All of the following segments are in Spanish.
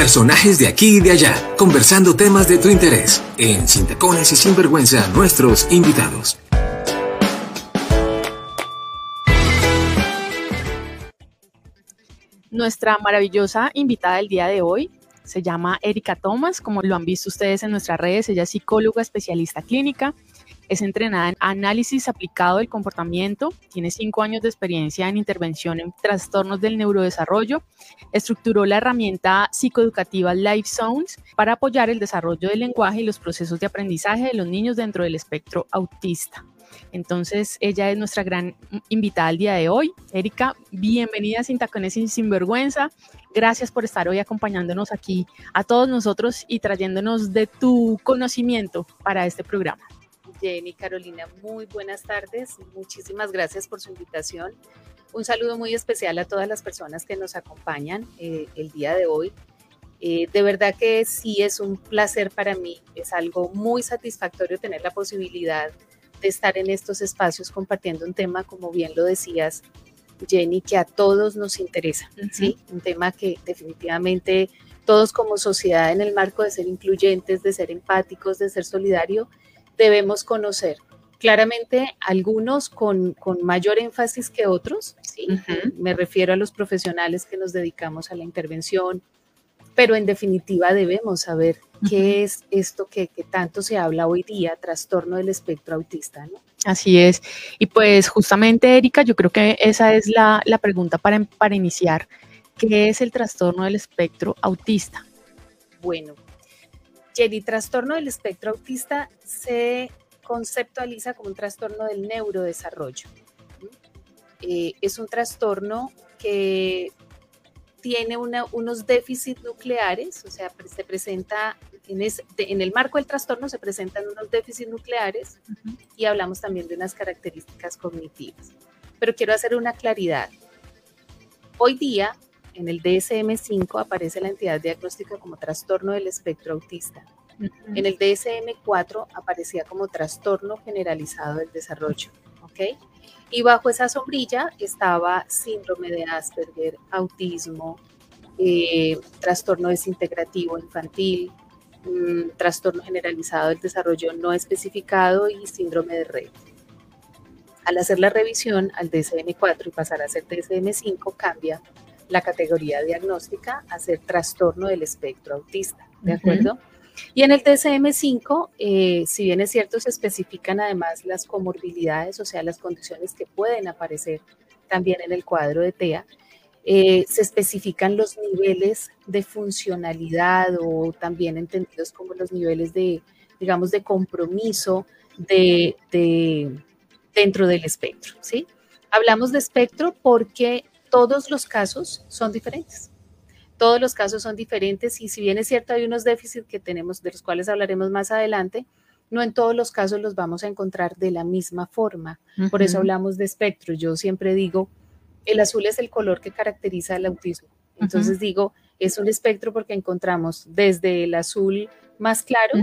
Personajes de aquí y de allá, conversando temas de tu interés. En Sin Tacones y Sin Vergüenza, nuestros invitados. Nuestra maravillosa invitada del día de hoy se llama Erika Thomas, como lo han visto ustedes en nuestras redes, ella es psicóloga especialista clínica, es entrenada en análisis aplicado del comportamiento, tiene cinco años de experiencia en intervención en trastornos del neurodesarrollo, estructuró la herramienta psicoeducativa Life Zones para apoyar el desarrollo del lenguaje y los procesos de aprendizaje de los niños dentro del espectro autista. Entonces, ella es nuestra gran invitada al día de hoy. Erika, bienvenida Sin Tacones y Sin Vergüenza. Gracias por estar hoy acompañándonos aquí a todos nosotros y trayéndonos de tu conocimiento para este programa. Jenny, Carolina, muy buenas tardes. Muchísimas gracias por su invitación. Un saludo muy especial a todas las personas que nos acompañan eh, el día de hoy. Eh, de verdad que sí es un placer para mí, es algo muy satisfactorio tener la posibilidad de estar en estos espacios compartiendo un tema, como bien lo decías, Jenny, que a todos nos interesa, ¿sí? Un tema que definitivamente todos como sociedad en el marco de ser incluyentes, de ser empáticos, de ser solidario, debemos conocer. Claramente algunos con, con mayor énfasis que otros, ¿sí? Me refiero a los profesionales que nos dedicamos a la intervención, pero en definitiva debemos saber qué es esto que, tanto se habla hoy día, trastorno del espectro autista, ¿no? Así es. Y pues justamente, Erika, yo creo que esa es la, pregunta para, para iniciar. ¿Qué es el trastorno del espectro autista? Bueno, Jenny, trastorno del espectro autista se conceptualiza como un trastorno del neurodesarrollo. Eh, es un trastorno que tiene unos déficits nucleares, o sea, se presenta en, el marco del trastorno se presentan unos déficits nucleares y hablamos también de unas características cognitivas. Pero quiero hacer una claridad. Hoy día, en el DSM-5 aparece la entidad diagnóstica como trastorno del espectro autista. En el DSM-4 aparecía como trastorno generalizado del desarrollo. ¿ok? Y bajo esa sombrilla estaba síndrome de Asperger, autismo, eh, trastorno desintegrativo infantil, mm, trastorno generalizado del desarrollo no especificado y síndrome de red. Al hacer la revisión al DSM-4 y pasar a ser DSM-5, cambia la categoría diagnóstica a ser trastorno del espectro autista, ¿de acuerdo? Y en el DSM-5, eh, si bien es cierto, se especifican además las comorbilidades, o sea, las condiciones que pueden aparecer también en el cuadro de TEA, eh, se especifican los niveles de funcionalidad o también entendidos como los niveles de, digamos, de compromiso de, dentro del espectro, ¿sí? Hablamos de espectro porque todos los casos son diferentes. Todos los casos son diferentes y si bien es cierto hay unos déficits que tenemos, de los cuales hablaremos más adelante, no en todos los casos los vamos a encontrar de la misma forma. Por eso hablamos de espectro. Yo siempre digo, el azul es el color que caracteriza el autismo. Entonces digo, es un espectro porque encontramos desde el azul más claro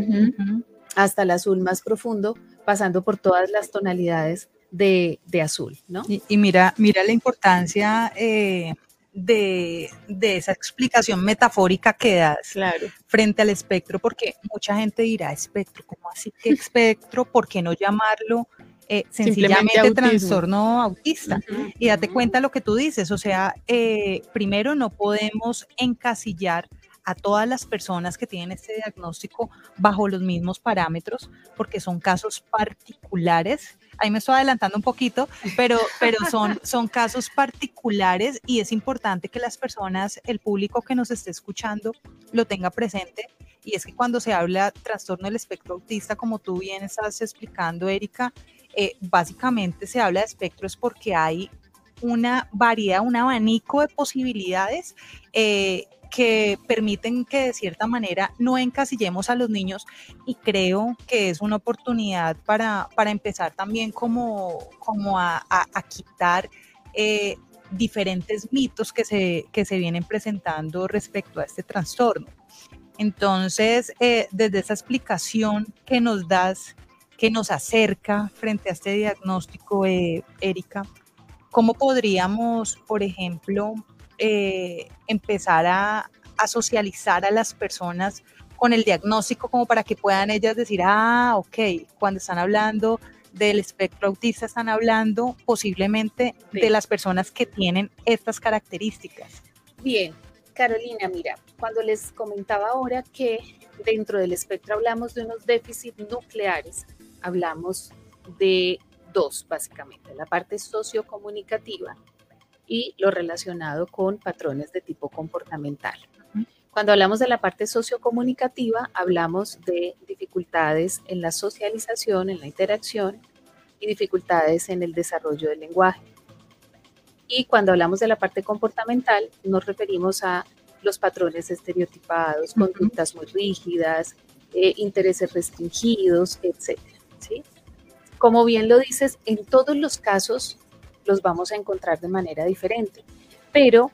hasta el azul más profundo, pasando por todas las tonalidades de, azul, ¿no? Y, mira, mira la importancia eh, de, esa explicación metafórica que das frente al espectro, porque mucha gente dirá, espectro, ¿cómo así que espectro? ¿Por qué no llamarlo eh, sencillamente trastorno autista? Y date cuenta lo que tú dices, o sea, eh, primero no podemos encasillar a todas las personas que tienen este diagnóstico bajo los mismos parámetros, porque son casos particulares ahí me estoy adelantando un poquito, pero, pero son, son casos particulares y es importante que las personas, el público que nos esté escuchando, lo tenga presente. Y es que cuando se habla trastorno del espectro autista, como tú bien estás explicando, Erika, eh, básicamente se habla de espectros porque hay una variedad, un abanico de posibilidades eh, que permiten que de cierta manera no encasillemos a los niños y creo que es una oportunidad para, empezar también como, como a, quitar eh, diferentes mitos que se, que se vienen presentando respecto a este trastorno. Entonces, eh, desde esa explicación que nos das, que nos acerca frente a este diagnóstico, eh, Erika, ¿cómo podríamos, por ejemplo, eh, empezar a, a socializar a las personas con el diagnóstico como para que puedan ellas decir, ah, ok, cuando están hablando del espectro autista están hablando posiblemente de las personas que tienen estas características. Bien, Carolina, mira, cuando les comentaba ahora que dentro del espectro hablamos de unos déficits nucleares, hablamos de dos, básicamente, la parte sociocomunicativa y lo relacionado con patrones de tipo comportamental. Cuando hablamos de la parte sociocomunicativa, hablamos de dificultades en la socialización, en la interacción y dificultades en el desarrollo del lenguaje. Y cuando hablamos de la parte comportamental, nos referimos a los patrones estereotipados, conductas muy rígidas, eh, intereses restringidos, etc. ¿sí? Como bien lo dices, en todos los casos los vamos a encontrar de manera diferente, pero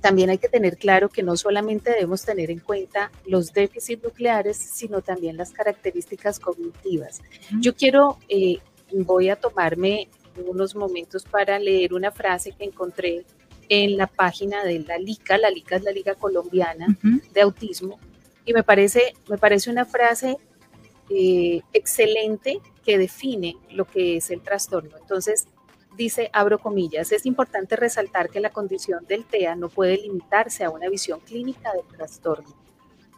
también hay que tener claro que no solamente debemos tener en cuenta los déficits nucleares, sino también las características cognitivas. Yo quiero, eh, voy a tomarme unos momentos para leer una frase que encontré en la página de la LICA, la LICA es la Liga Colombiana de Autismo, y me parece, me parece una frase eh, excelente que define lo que es el trastorno. Entonces, dice, abro comillas, es importante resaltar que la condición del TEA no puede limitarse a una visión clínica del trastorno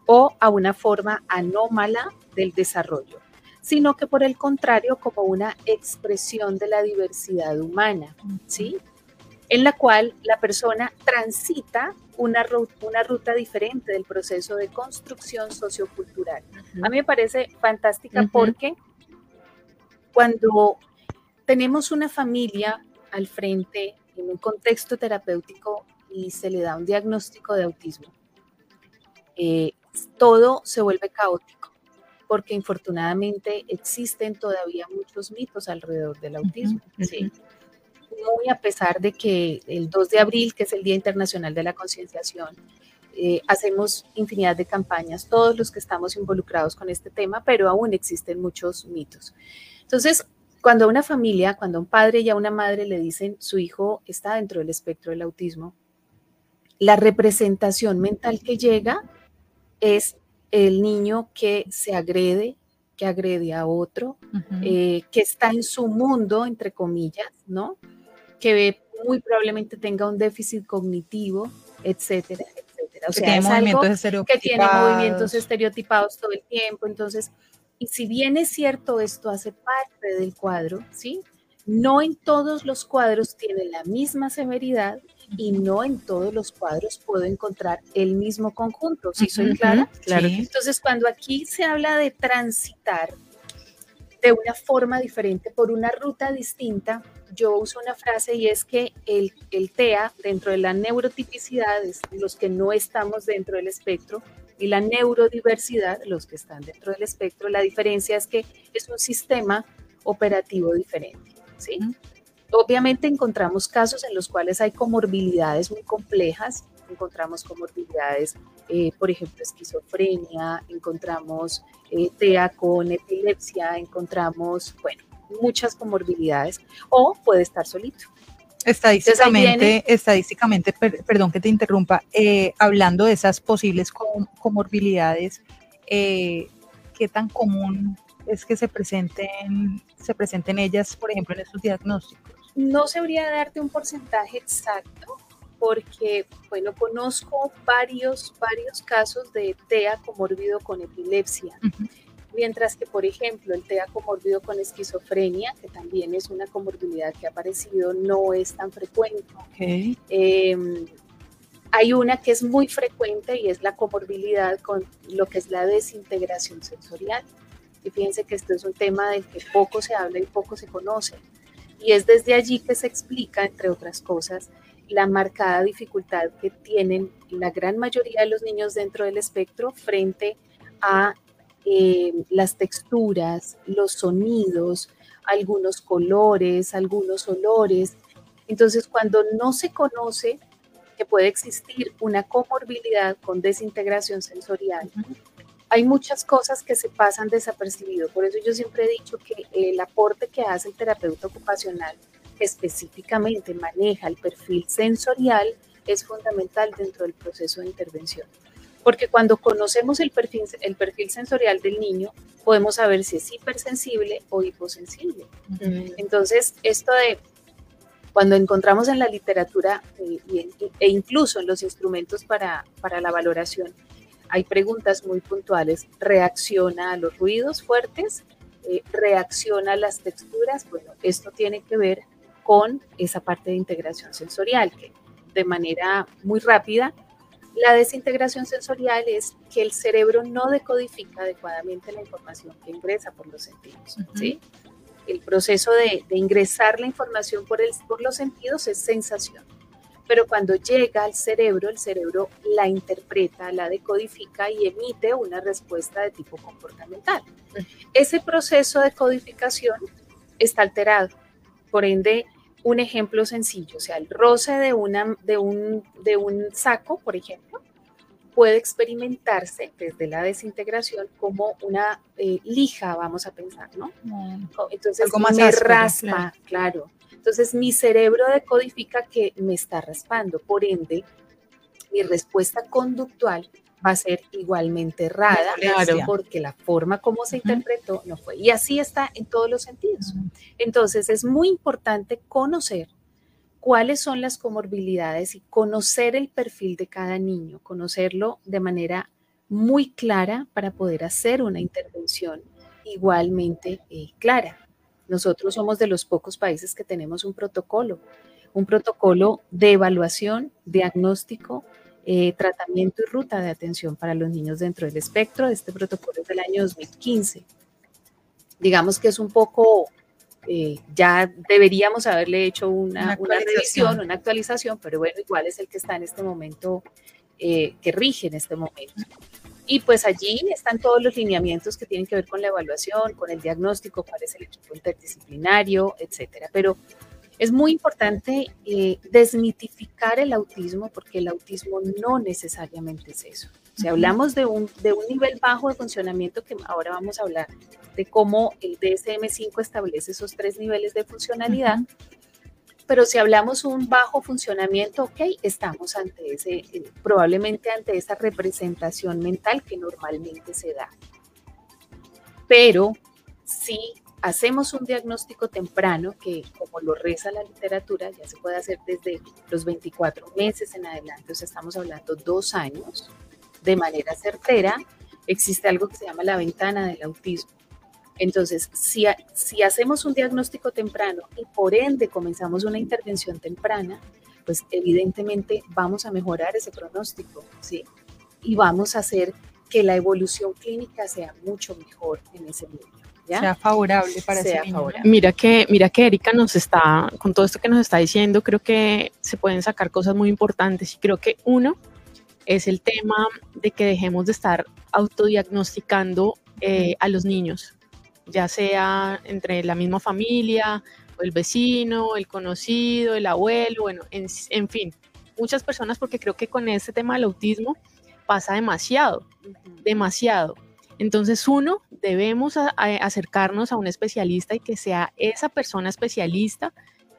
o a una forma anómala del desarrollo, sino que por el contrario como una expresión de la diversidad humana, ¿sí? En la cual la persona transita una, una ruta diferente del proceso de construcción sociocultural. A mí me parece fantástica porque cuando tenemos una familia al frente en un contexto terapéutico y se le da un diagnóstico de autismo, eh, todo se vuelve caótico porque infortunadamente existen todavía muchos mitos alrededor del autismo. Muy a pesar de que el 2 de abril, que es el Día Internacional de la Concienciación, eh, hacemos infinidad de campañas, todos los que estamos involucrados con este tema, pero aún existen muchos mitos. Entonces, cuando a una familia, cuando a un padre y a una madre le dicen su hijo está dentro del espectro del autismo, la representación mental que llega es el niño que se agrede, que agrede a otro, eh, que está en su mundo, entre comillas, ¿no? Que muy probablemente tenga un déficit cognitivo, etcétera, etcétera. O sea, es algo que tiene movimientos estereotipados todo el tiempo. Entonces, y si bien es cierto, esto hace parte del cuadro, ¿sí? No en todos los cuadros tiene la misma severidad y no en todos los cuadros puedo encontrar el mismo conjunto. ¿Sí soy clara? Claro. Entonces, cuando aquí se habla de transitar de una forma diferente, por una ruta distinta, yo uso una frase y es que el, el TEA, dentro de la neurotipicidad, los que no estamos dentro del espectro, y la neurodiversidad, los que están dentro del espectro, la diferencia es que es un sistema operativo diferente. ¿sí? Obviamente encontramos casos en los cuales hay comorbilidades muy complejas, encontramos comorbilidades, eh, por ejemplo, esquizofrenia, encontramos eh, TEA con epilepsia, encontramos, bueno, muchas comorbilidades, o puede estar solito. Estadísticamente, estadísticamente perdón que te interrumpa, eh, hablando de esas posibles comorbilidades, eh, ¿qué tan común es que se presenten, se presenten ellas, por ejemplo, en estos diagnósticos? No sabría darte un porcentaje exacto, porque, bueno, conozco varios, varios casos de TEA comorbido con epilepsia mientras que, por ejemplo, el TEA comorbido con esquizofrenia, que también es una comorbilidad que ha aparecido, no es tan frecuente. Em, hay una que es muy frecuente y es la comorbilidad con lo que es la desintegración sensorial. Y fíjense que esto es un tema del que poco se habla y poco se conoce. Y es desde allí que se explica, entre otras cosas, la marcada dificultad que tienen la gran mayoría de los niños dentro del espectro frente a eh, las texturas, los sonidos, algunos colores, algunos olores. Entonces, cuando no se conoce que puede existir una comorbilidad con desintegración sensorial, hay muchas cosas que se pasan desapercibido. Por eso yo siempre he dicho que el aporte que hace el terapeuta ocupacional específicamente maneja el perfil sensorial es fundamental dentro del proceso de intervención. Porque cuando conocemos el perfil, el perfil sensorial del niño, podemos saber si es hipersensible o hiposensible. Entonces, esto de cuando encontramos en la literatura eh, e incluso en los instrumentos para, para la valoración, hay preguntas muy puntuales. ¿Reacciona a los ruidos fuertes? Eh, ¿Reacciona a las texturas? Bueno, esto tiene que ver con esa parte de integración sensorial, que de manera muy rápida, la desintegración sensorial es que el cerebro no decodifica adecuadamente la información que ingresa por los sentidos. ¿sí? El proceso de, ingresar la información por, el, por los sentidos es sensación pero cuando llega al cerebro, el cerebro la interpreta, la decodifica y emite una respuesta de tipo comportamental. Ese proceso de codificación está alterado. Por ende, un ejemplo sencillo, o sea, el roce de, una, de, un, de un saco, por ejemplo, puede experimentarse desde la desintegración como una eh, lija, vamos a pensar, ¿no? Mm. Entonces, Algo más me raspa, claro. Entonces mi cerebro decodifica que me está raspando, por ende mi respuesta conductual va a ser igualmente errada porque la forma como se interpretó no fue. Y así está en todos los sentidos. Entonces es muy importante conocer cuáles son las comorbilidades y conocer el perfil de cada niño, conocerlo de manera muy clara para poder hacer una intervención igualmente eh, clara. Nosotros somos de los pocos países que tenemos un protocolo, un protocolo de evaluación, diagnóstico, eh, tratamiento y ruta de atención para los niños dentro del espectro. Este protocolo es del año 2015. Digamos que es un poco, eh, ya deberíamos haberle hecho una, revisión, una actualización, pero bueno, igual es el que está en este momento, eh, que rige en este momento. Y pues allí están todos los lineamientos que tienen que ver con la evaluación, con el diagnóstico, cuál es el equipo interdisciplinario, etcétera. Pero es muy importante eh, desmitificar el autismo porque el autismo no necesariamente es eso. Si hablamos de un, de un nivel bajo de funcionamiento, que ahora vamos a hablar de cómo el DSM-5 establece esos tres niveles de funcionalidad, pero si hablamos un bajo funcionamiento, ok, estamos ante ese, eh, probablemente ante esa representación mental que normalmente se da. Pero si hacemos un diagnóstico temprano, que como lo reza la literatura, ya se puede hacer desde los 24 meses en adelante, o sea, estamos hablando dos años, de manera certera, existe algo que se llama la ventana del autismo. Entonces, si, si hacemos un diagnóstico temprano y por ende comenzamos una intervención temprana, pues evidentemente vamos a mejorar ese pronóstico, ¿sí? Y vamos a hacer que la evolución clínica sea mucho mejor en ese niño. ¿Ya? sea favorable para sea ese niño. Mira que, mira que Erika nos está, con todo esto que nos está diciendo, creo que se pueden sacar cosas muy importantes y creo que uno es el tema de que dejemos de estar autodiagnosticando eh, a los niños ya sea entre la misma familia, o el vecino, el conocido, el abuelo, bueno, en, fin, muchas personas porque creo que con este tema del autismo pasa demasiado, demasiado. Entonces, uno, debemos acercarnos a un especialista y que sea esa persona especialista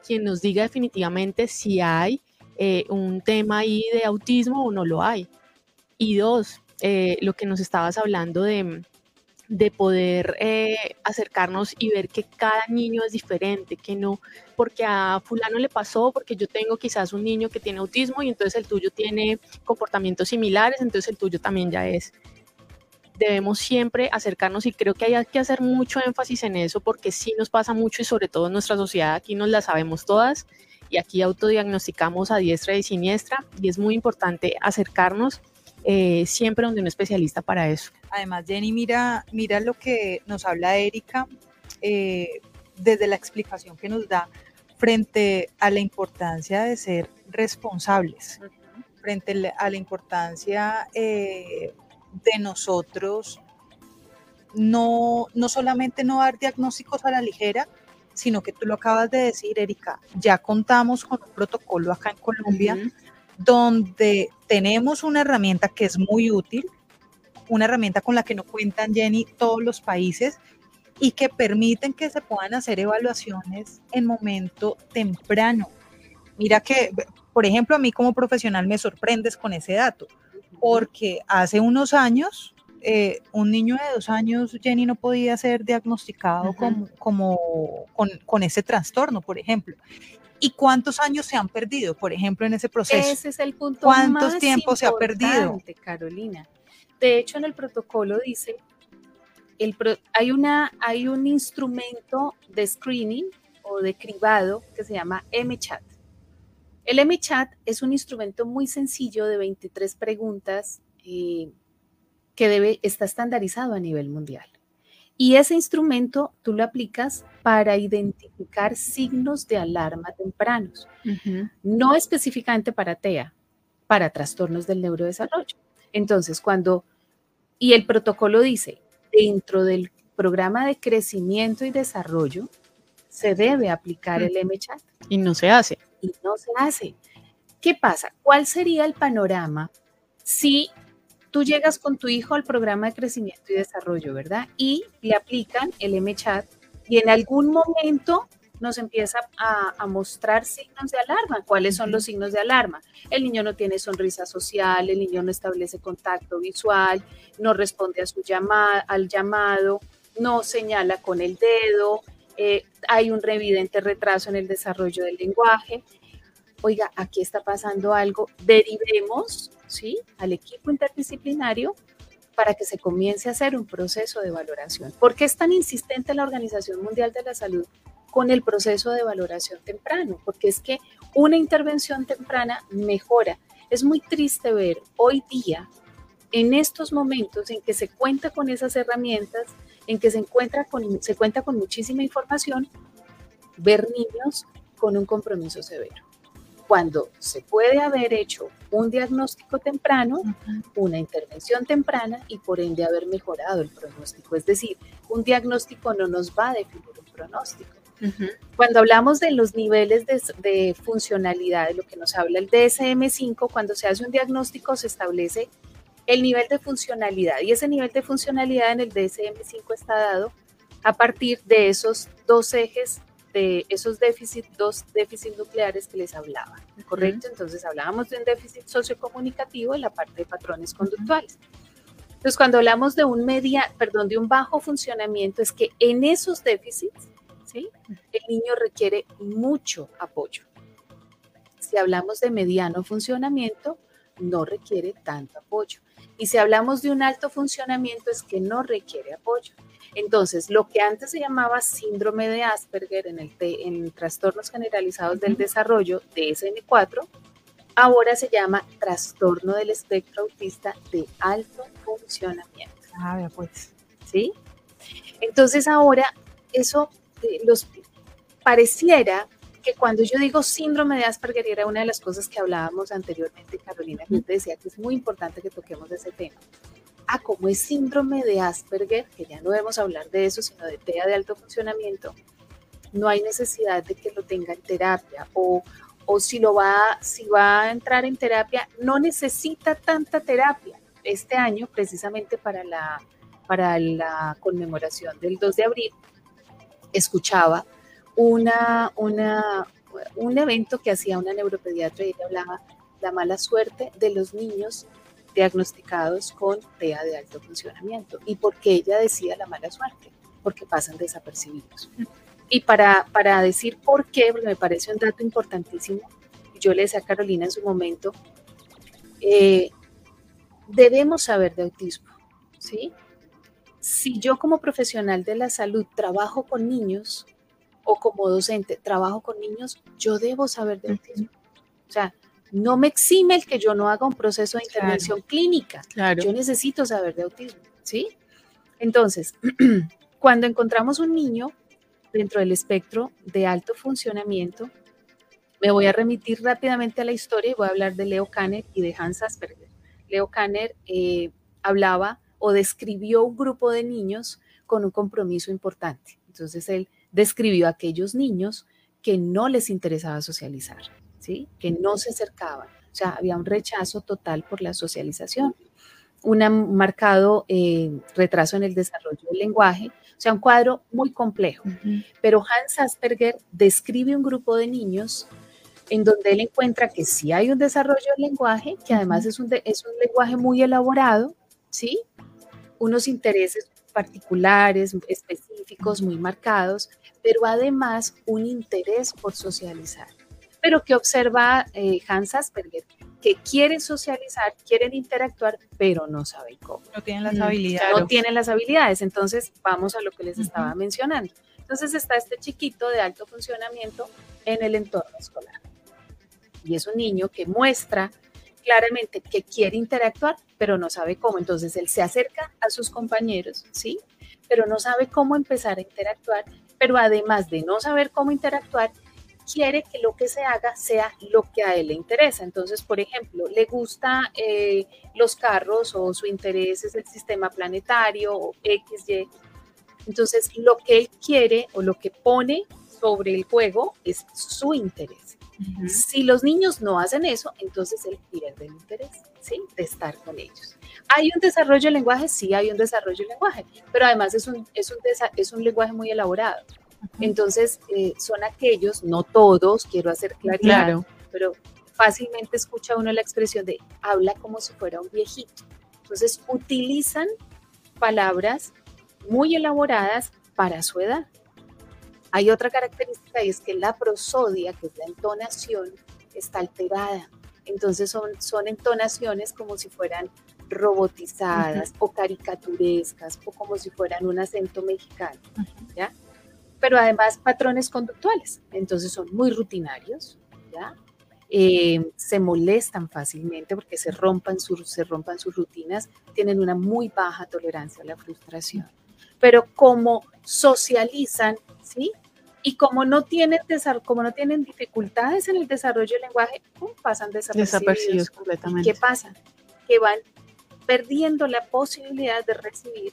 quien nos diga definitivamente si hay eh, un tema ahí de autismo o no lo hay. Y dos, eh, lo que nos estabas hablando de, de poder eh, acercarnos y ver que cada niño es diferente, que no, porque a fulano le pasó, porque yo tengo quizás un niño que tiene autismo y entonces el tuyo tiene comportamientos similares, entonces el tuyo también ya es. Debemos siempre acercarnos y creo que hay que hacer mucho énfasis en eso porque sí nos pasa mucho y sobre todo en nuestra sociedad aquí nos la sabemos todas y aquí autodiagnosticamos a diestra y siniestra y es muy importante acercarnos eh, siempre donde un especialista para eso. Además, Jenny, mira, mira lo que nos habla Erika eh, desde la explicación que nos da frente a la importancia de ser responsables, frente a la importancia eh, de nosotros no, no solamente no dar diagnósticos a la ligera, sino que tú lo acabas de decir, Erika, ya contamos con un protocolo acá en Colombia donde tenemos una herramienta que es muy útil, una herramienta con la que no cuentan, Jenny, todos los países y que permiten que se puedan hacer evaluaciones en momento temprano. mira que, por ejemplo, a mí como profesional me sorprendes con ese dato, porque hace unos años eh, un niño de dos años, Jenny, no podía ser diagnosticado como, con, ese trastorno, por ejemplo. ¿Y cuántos años se han perdido, por ejemplo, en ese proceso? Ese es el punto ¿Cuántos tiempos se ha perdido? Carolina. De hecho, en el protocolo dice, el hay, una, hay un instrumento de screening o de cribado que se llama MChat. El MChat es un instrumento muy sencillo de 23 preguntas eh, que debe, está estandarizado a nivel mundial. Y ese instrumento tú lo aplicas para identificar signos de alarma tempranos, no específicamente para TEA, para trastornos del neurodesarrollo. Entonces, cuando, y el protocolo dice, dentro del programa de crecimiento y desarrollo, se debe aplicar el MChat. Y no se hace. Y no se hace. ¿Qué pasa? ¿Cuál sería el panorama si tú llegas con tu hijo al programa de crecimiento y desarrollo, ¿verdad? Y le aplican el MChat y en algún momento nos empieza a, mostrar signos de alarma. ¿Cuáles son los signos de alarma? El niño no tiene sonrisa social, el niño no establece contacto visual, no responde a su llamada, al llamado, no señala con el dedo, eh, hay un evidente retraso en el desarrollo del lenguaje. Oiga, aquí está pasando algo, derivemos ¿sí? al equipo interdisciplinario para que se comience a hacer un proceso de valoración. ¿Por qué es tan insistente la Organización Mundial de la Salud con el proceso de valoración temprano? Porque es que una intervención temprana mejora. Es muy triste ver hoy día, en estos momentos en que se cuenta con esas herramientas, en que se, encuentra con, se cuenta con muchísima información, ver niños con un compromiso severo cuando se puede haber hecho un diagnóstico temprano, una intervención temprana y por ende haber mejorado el pronóstico. Es decir, un diagnóstico no nos va a definir un pronóstico. Cuando hablamos de los niveles de, funcionalidad, de lo que nos habla el DSM5, cuando se hace un diagnóstico se establece el nivel de funcionalidad y ese nivel de funcionalidad en el DSM5 está dado a partir de esos dos ejes de esos déficits, dos déficits nucleares que les hablaba, ¿correcto? Entonces hablábamos de un déficit sociocomunicativo en la parte de patrones conductuales. Entonces, cuando hablamos de un media, perdón, de un bajo funcionamiento, es que en esos déficits, ¿sí? El niño requiere mucho apoyo. Si hablamos de mediano funcionamiento, no requiere tanto apoyo. Y si hablamos de un alto funcionamiento, es que no requiere apoyo. Entonces, lo que antes se llamaba síndrome de Asperger en, el en trastornos generalizados del desarrollo, DSM-4, ahora se llama trastorno del espectro autista de alto funcionamiento. Ah, pues. ¿Sí? Entonces ahora eso eh, los pareciera que cuando yo digo síndrome de Asperger era una de las cosas que hablábamos anteriormente, Carolina, que te decía que es muy importante que toquemos ese tema. Ah, como es síndrome de Asperger, que ya no debemos hablar de eso, sino de TEA de alto funcionamiento, no hay necesidad de que lo tenga en terapia o, o si, lo va, si va a entrar en terapia, no necesita tanta terapia. Este año, precisamente para la, para la conmemoración del 2 de abril, escuchaba una, una, un evento que hacía una neuropediatra y ella hablaba la mala suerte de los niños diagnosticados con TEA de alto funcionamiento. ¿Y por qué ella decía la mala suerte? Porque pasan desapercibidos. Y para, para decir por qué, me parece un dato importantísimo, yo le decía a Carolina en su momento, eh, debemos saber de autismo, ¿sí? Si yo como profesional de la salud trabajo con niños o como docente trabajo con niños, yo debo saber de autismo. O sea, no me exime el que yo no haga un proceso de intervención clínica. Yo necesito saber de autismo, ¿sí? Entonces, cuando encontramos un niño dentro del espectro de alto funcionamiento, me voy a remitir rápidamente a la historia y voy a hablar de Leo Kanner y de Hans Asperger. Leo Kanner eh, hablaba o describió un grupo de niños con un compromiso importante. Entonces, él describió a aquellos niños que no les interesaba socializar que no se acercaban. O sea, había un rechazo total por la socialización, un marcado eh, retraso en el desarrollo del lenguaje, o sea, un cuadro muy complejo. Pero Hans Asperger describe un grupo de niños en donde él encuentra que sí hay un desarrollo del lenguaje, que además es un, es un lenguaje muy elaborado, ¿sí? Unos intereses particulares, específicos, muy marcados, pero además un interés por socializar. Pero que observa eh, Hans Asperger, que quieren socializar, quieren interactuar, pero no saben cómo. No tienen las mm, habilidades. No tienen las habilidades. Entonces, vamos a lo que les estaba mencionando. Entonces está este chiquito de alto funcionamiento en el entorno escolar. Y es un niño que muestra claramente que quiere interactuar, pero no sabe cómo. Entonces él se acerca a sus compañeros, ¿sí? Pero no sabe cómo empezar a interactuar, pero además de no saber cómo interactuar, quiere que lo que se haga sea lo que a él le interesa. Entonces, por ejemplo, le gusta eh, los carros o su interés es el sistema planetario o XY. Entonces, lo que él quiere o lo que pone sobre el juego es su interés. Si los niños no hacen eso, entonces él pierde el interés, ¿sí? De estar con ellos. ¿Hay un desarrollo del lenguaje? Sí, hay un desarrollo del lenguaje, pero además es un, es un, es un lenguaje muy elaborado. Entonces, eh, son aquellos, no todos, quiero hacer claridad, claro. pero fácilmente escucha uno la expresión de habla como si fuera un viejito. Entonces, utilizan palabras muy elaboradas para su edad. Hay otra característica y es que la prosodia, que es la entonación, está alterada. Entonces son, son entonaciones como si fueran robotizadas o caricaturescas o como si fueran un acento mexicano, ¿ya? Pero además patrones conductuales, entonces son muy rutinarios, ¿ya? Eh, se molestan fácilmente porque se rompan, sus, se rompan sus rutinas, tienen una muy baja tolerancia a la frustración. Pero como socializan, ¿sí? Y como no tienen, como no tienen dificultades en el desarrollo del lenguaje, pasan desapercibidos. completamente. ¿Qué pasa? Que van perdiendo la posibilidad de recibir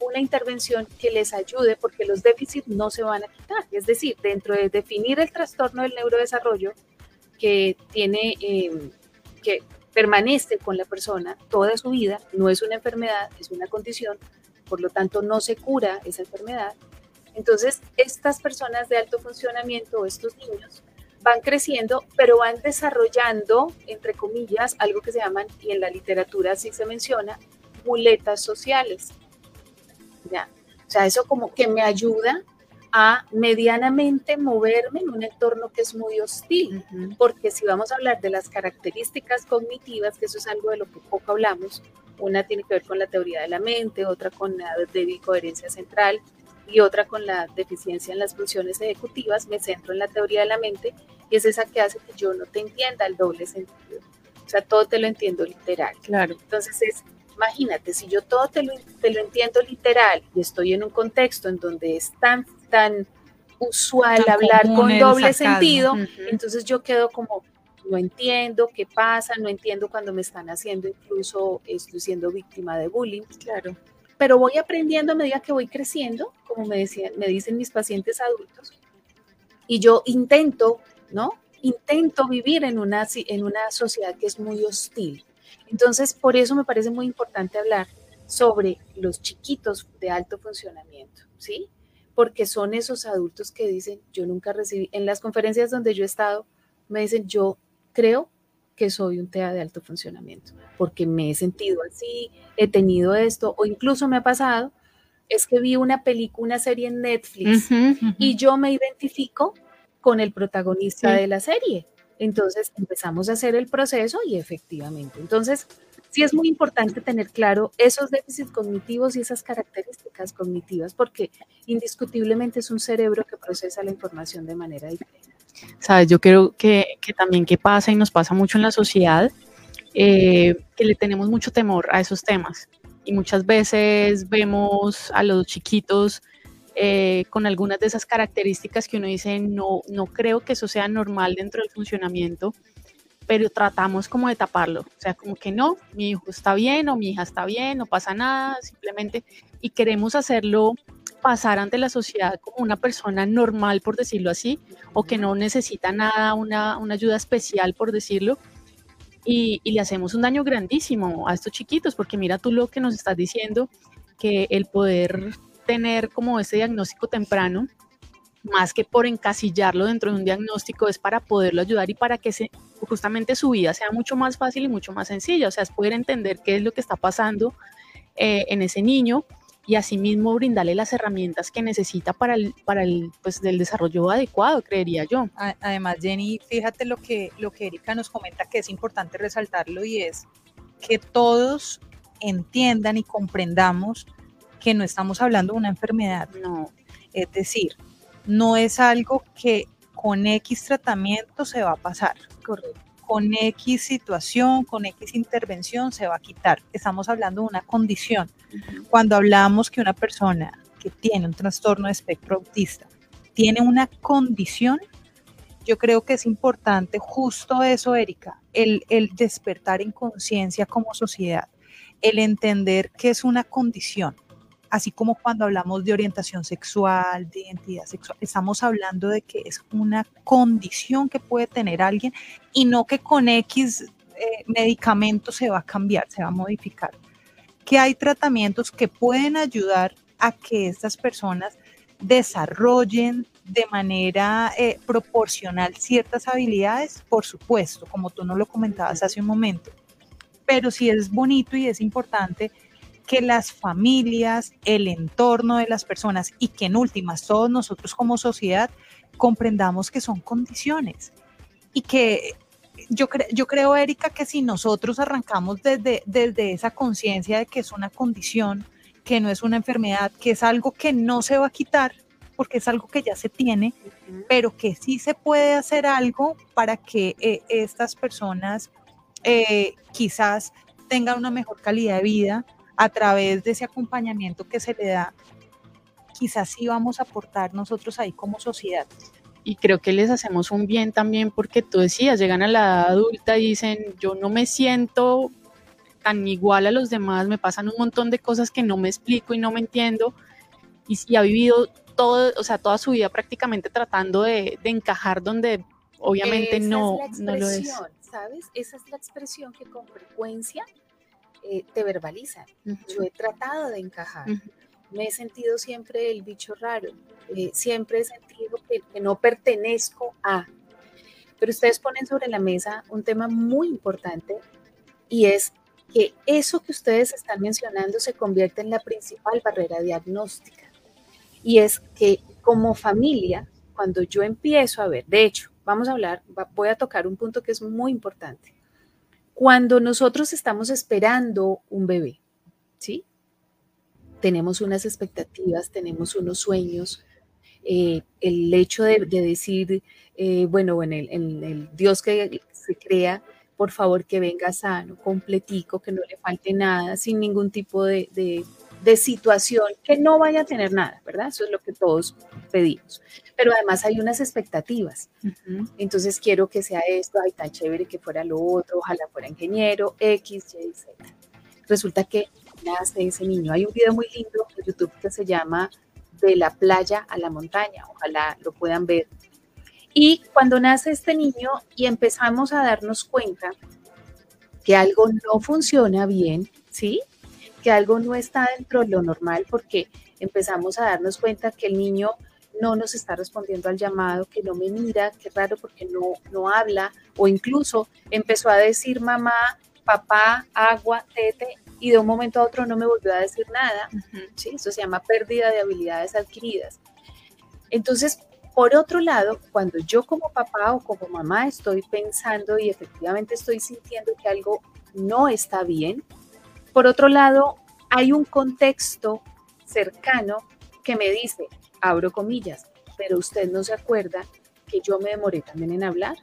una intervención que les ayude porque los déficits no se van a quitar. Es decir, dentro de definir el trastorno del neurodesarrollo que tiene, em, que permanece con la persona toda su vida, no es una enfermedad, es una condición, por lo tanto no se cura esa enfermedad, entonces, estas personas de alto funcionamiento, estos niños, van creciendo, pero van desarrollando, entre comillas, algo que se llaman, y en la literatura así se menciona, muletas sociales. ¿Ya? O sea, eso como que me ayuda a medianamente moverme en un entorno que es muy hostil, porque si vamos a hablar de las características cognitivas, que eso es algo de lo que poco hablamos, una tiene que ver con la teoría de la mente, otra con la débil coherencia central, y otra con la deficiencia en las funciones ejecutivas, me centro en la teoría de la mente y es esa que hace que yo no te entienda el doble sentido. O sea, todo te lo entiendo literal. Claro. Entonces es, imagínate, si yo todo te lo, te lo entiendo literal y estoy en un contexto en donde es tan, tan usual hablar con doble sentido, entonces yo quedo como, no entiendo qué pasa, no entiendo cuando me están haciendo, incluso estoy siendo víctima de bullying. Claro pero voy aprendiendo a medida que voy creciendo, como me, decían, me dicen mis pacientes adultos, y yo intento, ¿no? Intento vivir en una, en una sociedad que es muy hostil. Entonces, por eso me parece muy importante hablar sobre los chiquitos de alto funcionamiento, ¿sí? Porque son esos adultos que dicen, yo nunca recibí, en las conferencias donde yo he estado, me dicen, yo creo que soy un TEA de alto funcionamiento, porque me he sentido así, he tenido esto, o incluso me ha pasado, es que vi una película, una serie en Netflix y yo me identifico con el protagonista de la serie. Entonces empezamos a hacer el proceso y efectivamente. Entonces, sí es muy importante tener claro esos déficits cognitivos y esas características cognitivas, porque indiscutiblemente es un cerebro que procesa la información de manera diferente. Sabes, yo creo que, también que pasa y nos pasa mucho en la sociedad, eh, que le tenemos mucho temor a esos temas. Y muchas veces vemos a los chiquitos eh, con algunas de esas características que uno dice, no, no creo que eso sea normal dentro del funcionamiento, pero tratamos como de taparlo. O sea, como que no, mi hijo está bien o mi hija está bien, no pasa nada, simplemente, y queremos hacerlo pasar ante la sociedad como una persona normal, por decirlo así, o que no necesita nada, una, ayuda especial, por decirlo, y, le hacemos un daño grandísimo a estos chiquitos, porque mira tú lo que nos estás diciendo, que el poder tener como ese diagnóstico temprano más que por encasillarlo dentro de un diagnóstico, es para poderlo ayudar y para que se, justamente su vida sea mucho más fácil y mucho más sencilla, o sea, es poder entender qué es lo que está pasando eh, en ese niño y asimismo brindarle las herramientas que necesita para el, para el pues, del desarrollo adecuado, creería yo. Además, Jenny, fíjate lo que, lo que Erika nos comenta que es importante resaltarlo y es que todos entiendan y comprendamos que no estamos hablando de una enfermedad. No. Es decir, no es algo que con X tratamiento se va a pasar. Correcto con X situación, con X intervención se va a quitar. Estamos hablando de una condición. Cuando hablamos que una persona que tiene un trastorno de espectro autista tiene una condición, yo creo que es importante justo eso, Erika, el, el despertar en conciencia como sociedad, el entender que es una condición así como cuando hablamos de orientación sexual, de identidad sexual, estamos hablando de que es una condición que puede tener alguien y no que con X eh, medicamento se va a cambiar, se va a modificar. Que hay tratamientos que pueden ayudar a que estas personas desarrollen de manera eh, proporcional ciertas habilidades, por supuesto, como tú nos lo comentabas hace un momento. Pero sí es bonito y es importante que las familias, el entorno de las personas y que en últimas todos nosotros como sociedad comprendamos que son condiciones. Y que yo, yo creo, Erika, que si nosotros arrancamos desde, desde esa conciencia de que es una condición, que no es una enfermedad, que es algo que no se va a quitar, porque es algo que ya se tiene, pero que sí se puede hacer algo para que eh, estas personas eh, quizás tengan una mejor calidad de vida, a través de ese acompañamiento que se le da, quizás sí vamos a aportar nosotros ahí como sociedad. Y creo que les hacemos un bien también porque tú decías, llegan a la edad adulta y dicen, yo no me siento tan igual a los demás, me pasan un montón de cosas que no me explico y no me entiendo. Y, si ha vivido todo, o sea, toda su vida prácticamente tratando de, encajar donde obviamente no, no lo es. ¿Sabes? Esa es la expresión que con frecuencia eh, te verbalizan. Yo he tratado de encajar. Me he sentido siempre el bicho raro. Eh, siempre he sentido que, no pertenezco a. Pero ustedes ponen sobre la mesa un tema muy importante y es que eso que ustedes están mencionando se convierte en la principal barrera diagnóstica. Y es que como familia, cuando yo empiezo a ver, de hecho, vamos a hablar, voy a tocar un punto que es muy importante. Cuando nosotros estamos esperando un bebé, ¿sí? Tenemos unas expectativas, tenemos unos sueños. Eh, el hecho de, decir, eh, bueno, en el, Dios que se crea, por favor que venga sano, completico, que no le falte nada, sin ningún tipo de situación que no vaya a tener nada, ¿verdad? Eso es lo que todos pedimos. Pero además hay unas expectativas. Entonces quiero que sea esto, ay, tan chévere que fuera lo otro, ojalá fuera ingeniero, X, Y, Z. Resulta que nace ese niño. Hay un video muy lindo en YouTube que se llama De la playa a la montaña, ojalá lo puedan ver. Y cuando nace este niño y empezamos a darnos cuenta que algo no funciona bien, ¿sí? que algo no está dentro de lo normal porque empezamos a darnos cuenta que el niño no nos está respondiendo al llamado, que no me mira, qué raro porque no, no habla, o incluso empezó a decir mamá, papá, agua, tete, y de un momento a otro no me volvió a decir nada. ¿sí? Eso se llama pérdida de habilidades adquiridas. Entonces, por otro lado, cuando yo como papá o como mamá estoy pensando y efectivamente estoy sintiendo que algo no está bien, por otro lado, hay un contexto cercano que me dice, abro comillas, pero usted no se acuerda que yo me demoré también en hablar.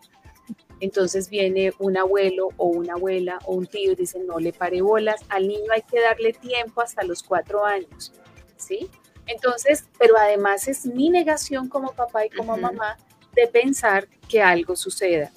Entonces viene un abuelo o una abuela o un tío y dice, no le pare bolas, al niño hay que darle tiempo hasta los cuatro años, ¿sí? Entonces, pero además es mi negación como papá y como mamá de pensar que algo suceda,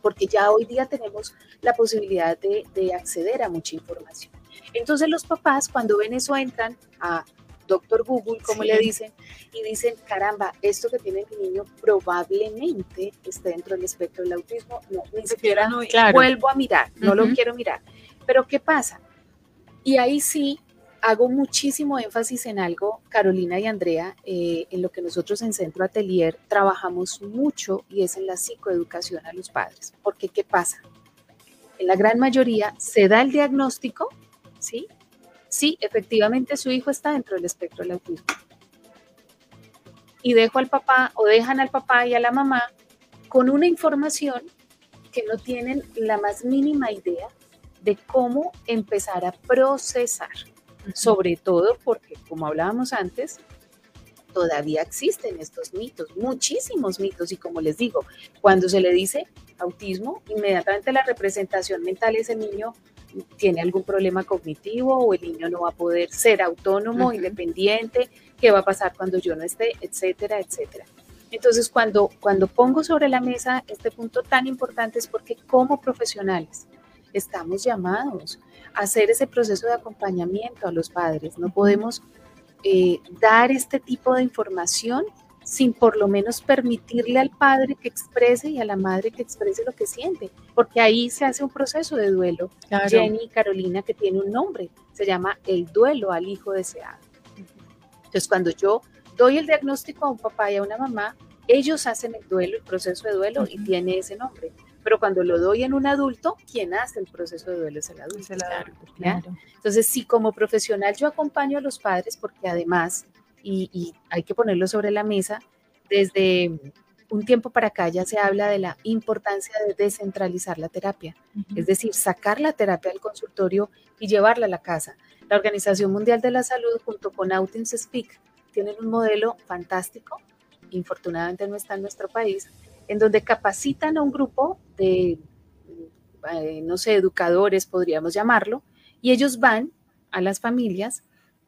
porque ya hoy día tenemos la posibilidad de, acceder a mucha información. Entonces los papás cuando ven eso entran a doctor Google, como le dicen, y dicen, caramba, esto que tiene mi niño probablemente esté dentro del espectro del autismo. No, ni siquiera vuelvo a mirar, no lo quiero mirar. Pero ¿qué pasa? Y ahí sí hago muchísimo énfasis en algo, Carolina y Andrea, eh, en lo que nosotros en Centro Atelier trabajamos mucho y es en la psicoeducación a los padres. Porque, ¿qué pasa? En la gran mayoría se da el diagnóstico, ¿sí? Sí, efectivamente su hijo está dentro del espectro del autismo. Y dejo al papá o dejan al papá y a la mamá con una información que no tienen la más mínima idea de cómo empezar a procesar. Sobre todo porque, como hablábamos antes, todavía existen estos mitos, muchísimos mitos, y como les digo, cuando se le dice autismo, inmediatamente la representación mental es el niño tiene algún problema cognitivo o el niño no va a poder ser autónomo, independiente, qué va a pasar cuando yo no esté, etcétera, etcétera. Entonces, cuando, cuando pongo sobre la mesa este punto tan importante es porque como profesionales estamos llamados hacer ese proceso de acompañamiento a los padres. No podemos eh, dar este tipo de información sin por lo menos permitirle al padre que exprese y a la madre que exprese lo que siente, porque ahí se hace un proceso de duelo. Jenny y Carolina, que tiene un nombre, se llama el duelo al hijo deseado. Entonces, cuando yo doy el diagnóstico a un papá y a una mamá, ellos hacen el duelo, el proceso de duelo, y tiene ese nombre. Pero cuando lo doy en un adulto, quien hace el proceso de duelo es el adulto. Entonces, si como profesional yo acompaño a los padres, porque además, y, hay que ponerlo sobre la mesa, desde un tiempo para acá ya se habla de la importancia de descentralizar la terapia, es decir, sacar la terapia del consultorio y llevarla a la casa. La Organización Mundial de la Salud junto con Outings Speak tienen un modelo fantástico, infortunadamente no está en nuestro país, en donde capacitan a un grupo de, eh, no sé, educadores, podríamos llamarlo, y ellos van a las familias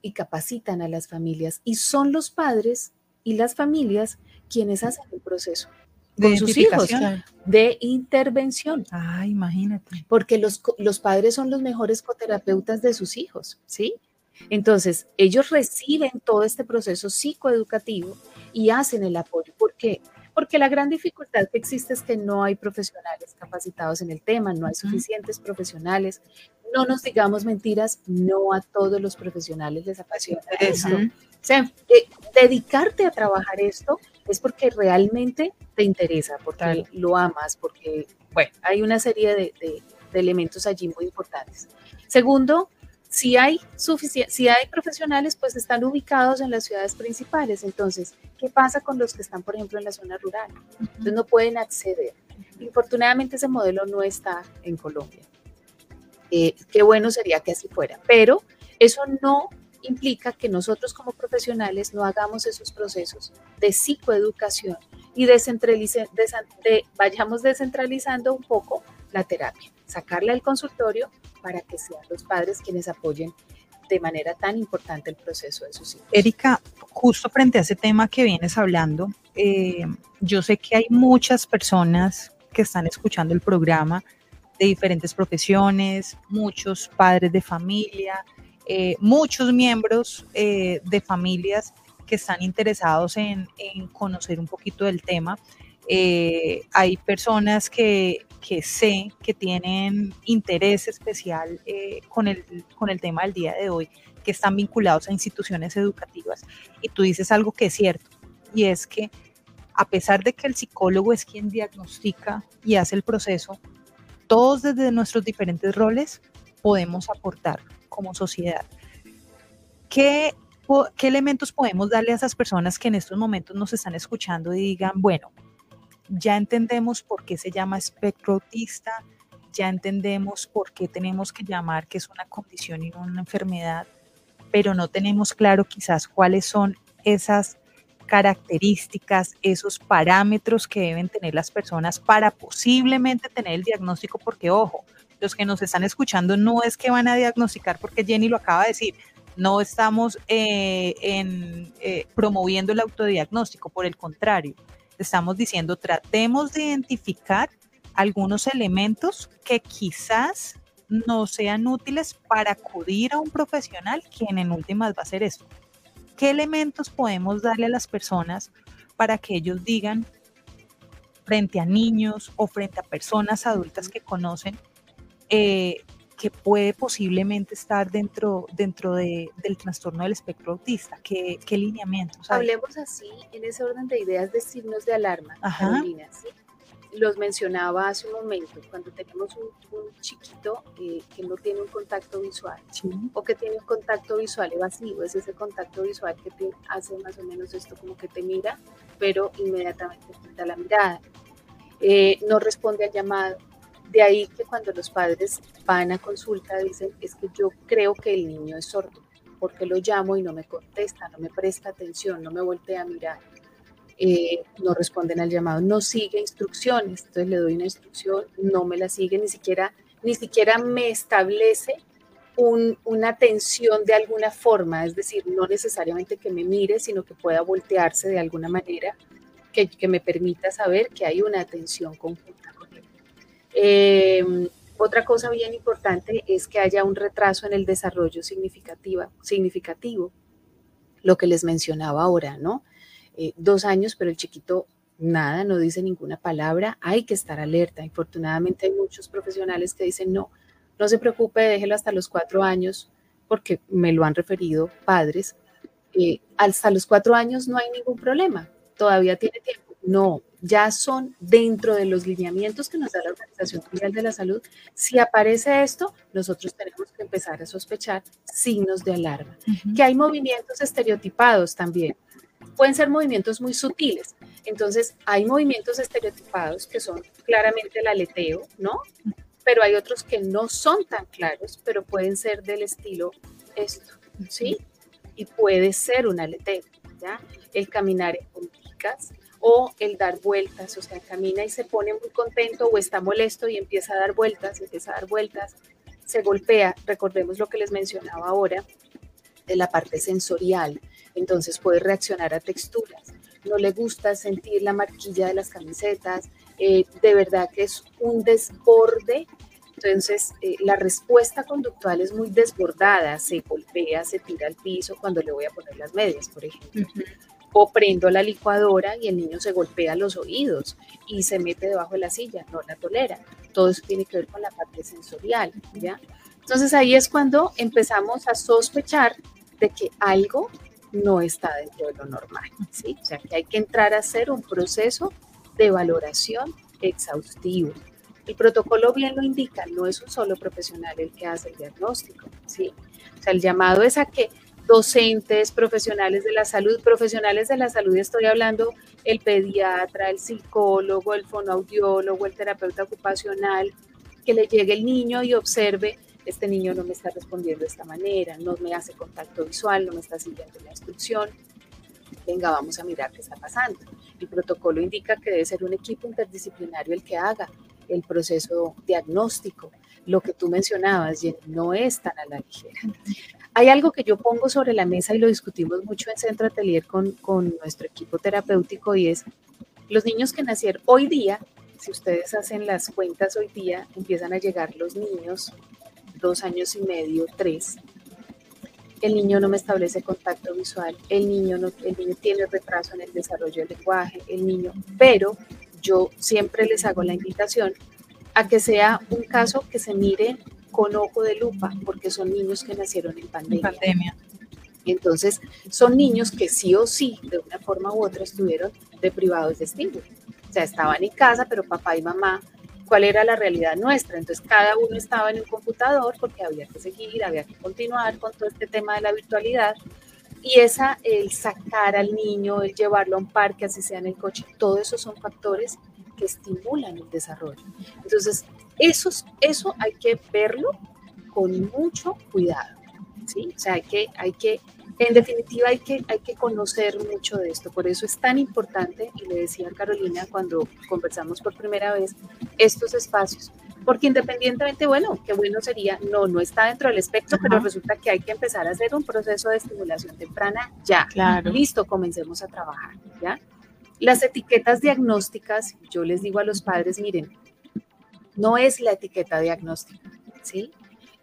y capacitan a las familias. Y son los padres y las familias quienes hacen el proceso con sus hijos de intervención. Ah, imagínate. Porque los, los padres son los mejores coterapeutas de sus hijos, ¿sí? Entonces, ellos reciben todo este proceso psicoeducativo y hacen el apoyo. ¿Por qué? Porque la gran dificultad que existe es que no hay profesionales capacitados en el tema, no hay suficientes profesionales. No nos digamos mentiras, no a todos los profesionales les apasiona esto. O sea, eh, dedicarte a trabajar esto es porque realmente te interesa, porque lo amas, porque, bueno, hay una serie de elementos allí muy importantes. Segundo, si hay, si hay profesionales, pues están ubicados en las ciudades principales. Entonces, ¿qué pasa con los que están, por ejemplo, en la zona rural? Entonces no pueden acceder. Infortunadamente ese modelo no está en Colombia. Eh, qué bueno sería que así fuera, pero eso no implica que nosotros como profesionales no hagamos esos procesos de psicoeducación y de, vayamos descentralizando un poco la terapia, sacarla del consultorio para que sean los padres quienes apoyen de manera tan importante el proceso de sus hijos. Erika, justo frente a ese tema que vienes hablando, eh, yo sé que hay muchas personas que están escuchando el programa de diferentes profesiones, muchos padres de familia, eh, muchos miembros eh, de familias que están interesados en, en, conocer un poquito del tema. hay personas que que sé que tienen interés especial eh, con, el, con el tema del día de hoy, que están vinculados a instituciones educativas. Y tú dices algo que es cierto, y es que a pesar de que el psicólogo es quien diagnostica y hace el proceso, todos desde nuestros diferentes roles podemos aportar como sociedad. ¿Qué, ¿Qué elementos podemos darle a esas personas que en estos momentos nos están escuchando y digan, bueno, ya entendemos por qué se llama espectro autista, ya entendemos por qué tenemos que llamar que es una condición y no una enfermedad, pero no tenemos claro quizás cuáles son esas características, esos parámetros que deben tener las personas para posiblemente tener el diagnóstico, porque ojo, los que nos están escuchando no es que van a diagnosticar porque Jenny lo acaba de decir, no estamos eh, en, eh, promoviendo el autodiagnóstico, por el contrario, estamos diciendo, tratemos de identificar algunos elementos que quizás no sean útiles para acudir a un profesional, quien en últimas va a hacer esto. ¿Qué elementos podemos darle a las personas para que ellos digan frente a niños o frente a personas adultas que conocen eh, que puede posiblemente estar dentro, dentro de, del trastorno del espectro autista? ¿Qué, qué lineamientos? Hablemos así, en ese orden de ideas de signos de alarma, Carolina, ¿sí? los mencionaba hace un momento, cuando tenemos un, chiquito eh, que no tiene un contacto visual o que tiene un contacto visual evasivo, es ese contacto visual que te hace más o menos esto como que te mira, pero inmediatamente quita la mirada. Eh, no responde al llamado. De ahí que cuando los padres van a consulta dicen, es que yo creo que el niño es sordo, porque lo llamo y no me contesta, no me presta atención, no me voltea a mirar. Eh, no responden al llamado, no sigue instrucciones, entonces le doy una instrucción, no me la sigue, ni siquiera, ni siquiera me establece una atención de alguna forma, es decir, no necesariamente que me mire, sino que pueda voltearse de alguna manera que, me permita saber que hay una atención conjunta Em, otra cosa bien importante es que haya un retraso en el desarrollo significativa, significativo, lo que les mencionaba ahora, ¿no? Eh, dos años, pero el chiquito nada, no dice ninguna palabra, hay que estar alerta. Infortunadamente hay muchos profesionales que dicen, no, no se preocupe, déjelo hasta los cuatro años, porque me lo han referido padres. Eh, hasta los cuatro años no hay ningún problema, todavía tiene tiempo. No, ya son dentro de los lineamientos que nos da la Organización Mundial de la Salud. Si aparece esto, nosotros tenemos que empezar a sospechar signos de alarma. Que hay movimientos estereotipados también pueden ser movimientos muy sutiles. Entonces, hay movimientos estereotipados que son claramente el aleteo, ¿no? Pero hay otros que no son tan claros, pero pueden ser del estilo esto, ¿sí? Y puede ser un aleteo, ¿ya? El caminar en punticas o el dar vueltas, o sea, camina y se pone muy contento o está molesto y empieza a dar vueltas, empieza a dar vueltas, se golpea, recordemos lo que les mencionaba ahora, de la parte sensorial, entonces puede reaccionar a texturas. No le gusta sentir la marquilla de las camisetas, eh, de verdad que es un desborde. Entonces, eh, la respuesta conductual es muy desbordada, se golpea, se tira al piso cuando le voy a poner las medias, por ejemplo. O prendo la licuadora y el niño se golpea los oídos y se mete debajo de la silla, no la tolera. Todo eso tiene que ver con la parte sensorial, ¿ya? Entonces ahí es cuando empezamos a sospechar de que algo no está dentro de lo normal, ¿sí? O sea, que hay que entrar a hacer un proceso de valoración exhaustivo. El protocolo bien lo indica, no es un solo profesional el que hace el diagnóstico, ¿sí? O sea, el llamado es a que docentes, profesionales de la salud, profesionales de la salud, estoy hablando el pediatra, el psicólogo, el fonoaudiólogo, el terapeuta ocupacional, que le llegue el niño y observe este niño no me está respondiendo de esta manera, no me hace contacto visual, no me está siguiendo la instrucción. Venga, vamos a mirar qué está pasando. El protocolo indica que debe ser un equipo interdisciplinario el que haga el proceso diagnóstico. Lo que tú mencionabas, no es tan a la ligera. Hay algo que yo pongo sobre la mesa y lo discutimos mucho en Centro Atelier con, nuestro equipo terapéutico y es los niños que nacieron hoy día, si ustedes hacen las cuentas hoy día, empiezan a llegar los niños dos años y medio, tres, el niño no me establece contacto visual, el niño, el niño tiene retraso en el desarrollo del lenguaje, el niño, pero yo siempre les hago la invitación a que sea un caso que se mire con ojo de lupa, porque son niños que nacieron en pandemia. En pandemia. Entonces, son niños que sí o sí, de una forma u otra, estuvieron deprivados de estímulo. O sea, estaban en casa, pero papá y mamá cuál era la realidad nuestra. Entonces cada uno estaba en el computador porque había que seguir, había que continuar con todo este tema de la virtualidad. Y esa, el sacar al niño, el llevarlo a un parque, así sea en el coche, todo eso son factores que estimulan el desarrollo. Entonces, eso, eso hay que verlo con mucho cuidado. ¿sí? O sea, hay que, hay que en definitiva, hay que, hay que conocer mucho de esto. Por eso es tan importante, y le decía a Carolina cuando conversamos por primera vez, estos espacios. Porque independientemente, bueno, qué bueno sería, no, no está dentro del espectro, pero resulta que hay que empezar a hacer un proceso de estimulación temprana ya. Claro. Listo, comencemos a trabajar, ¿ya? Las etiquetas diagnósticas, yo les digo a los padres, miren, no es la etiqueta diagnóstica, ¿sí?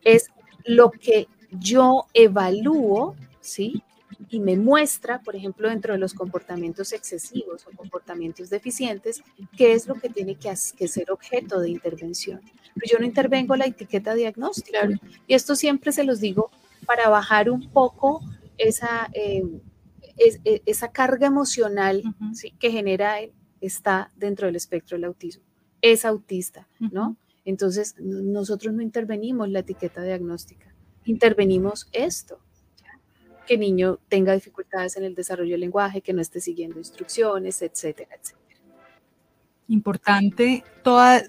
Es lo que yo evalúo ¿sí? y me muestra, por ejemplo, dentro de los comportamientos excesivos o comportamientos deficientes, qué es lo que tiene que, ser objeto de intervención. Pero yo no intervengo la etiqueta diagnóstica. Y esto siempre se los digo para bajar un poco esa, eh, e, esa carga emocional que genera está dentro del espectro del autismo. Es autista, ¿no? Entonces, nosotros no intervenimos la etiqueta diagnóstica, intervenimos esto que el niño tenga dificultades en el desarrollo del lenguaje, que no esté siguiendo instrucciones, etcétera, etcétera. Importante, toda,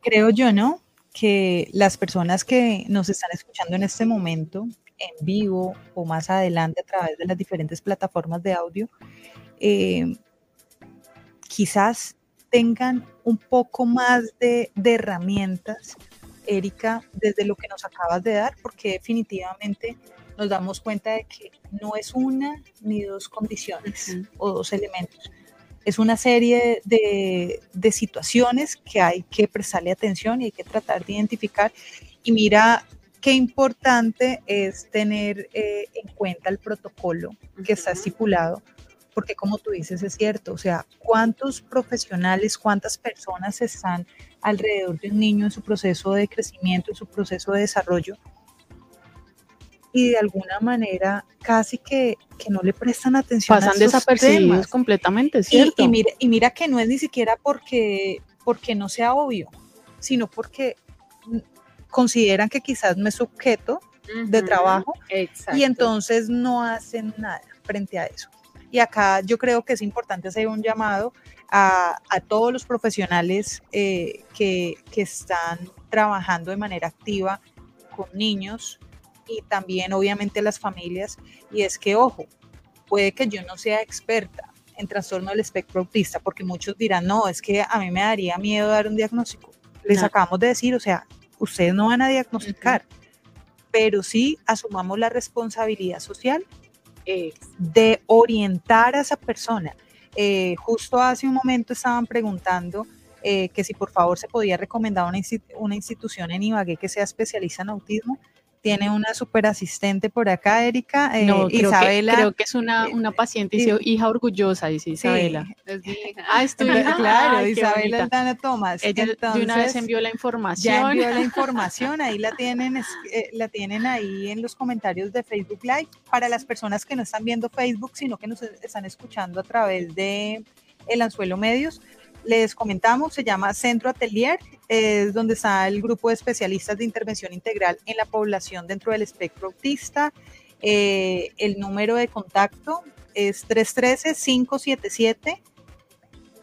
creo yo, ¿no? Que las personas que nos están escuchando en este momento, en vivo o más adelante a través de las diferentes plataformas de audio, eh, quizás tengan un poco más de, de herramientas, Erika, desde lo que nos acabas de dar, porque definitivamente nos damos cuenta de que no es una ni dos condiciones o dos elementos. Es una serie de, de, situaciones que hay que prestarle atención y hay que tratar de identificar. Y mira qué importante es tener eh, en cuenta el protocolo que está estipulado, porque como tú dices, es cierto, o sea, cuántos profesionales, cuántas personas están alrededor de un niño en su proceso de crecimiento, en su proceso de desarrollo, y de alguna manera casi que, que no le prestan atención. Pasan desapercibidos completamente, ¿cierto? Y, mira, y mira que no es ni siquiera porque, porque no sea obvio, sino porque consideran que quizás no es sujeto de trabajo y entonces no hacen nada frente a eso. Y acá yo creo que es importante hacer un llamado a, a todos los profesionales eh, que, que están trabajando de manera activa con niños, y también obviamente las familias. Y es que, ojo, puede que yo no sea experta en trastorno del espectro autista, porque muchos dirán, no, es que a mí me daría miedo dar un diagnóstico. Les acabamos de decir, o sea, ustedes no van a diagnosticar, pero sí asumamos la responsabilidad social de orientar a esa persona. Eh, justo hace un momento estaban preguntando eh, que si por favor se podía recomendar una, una institución en Ibagué que sea especialista en autismo tiene una super asistente por acá, Erika. Eh, no, creo Isabela. Que, creo que es una, una paciente, y, hija orgullosa, dice Isabela. es mi hija. Ah, es tu hija. Claro, Isabela Aldana Tomás. Ella de una vez envió la información. Ya envió la información, ahí la tienen, eh, la tienen ahí en los comentarios de Facebook Live. Para las personas que no están viendo Facebook, sino que nos están escuchando a través de El Anzuelo Medios, les comentamos, se llama Centro Atelier, es donde está el grupo de especialistas de intervención integral en la población dentro del espectro autista. Eh, el número de contacto es 313-577.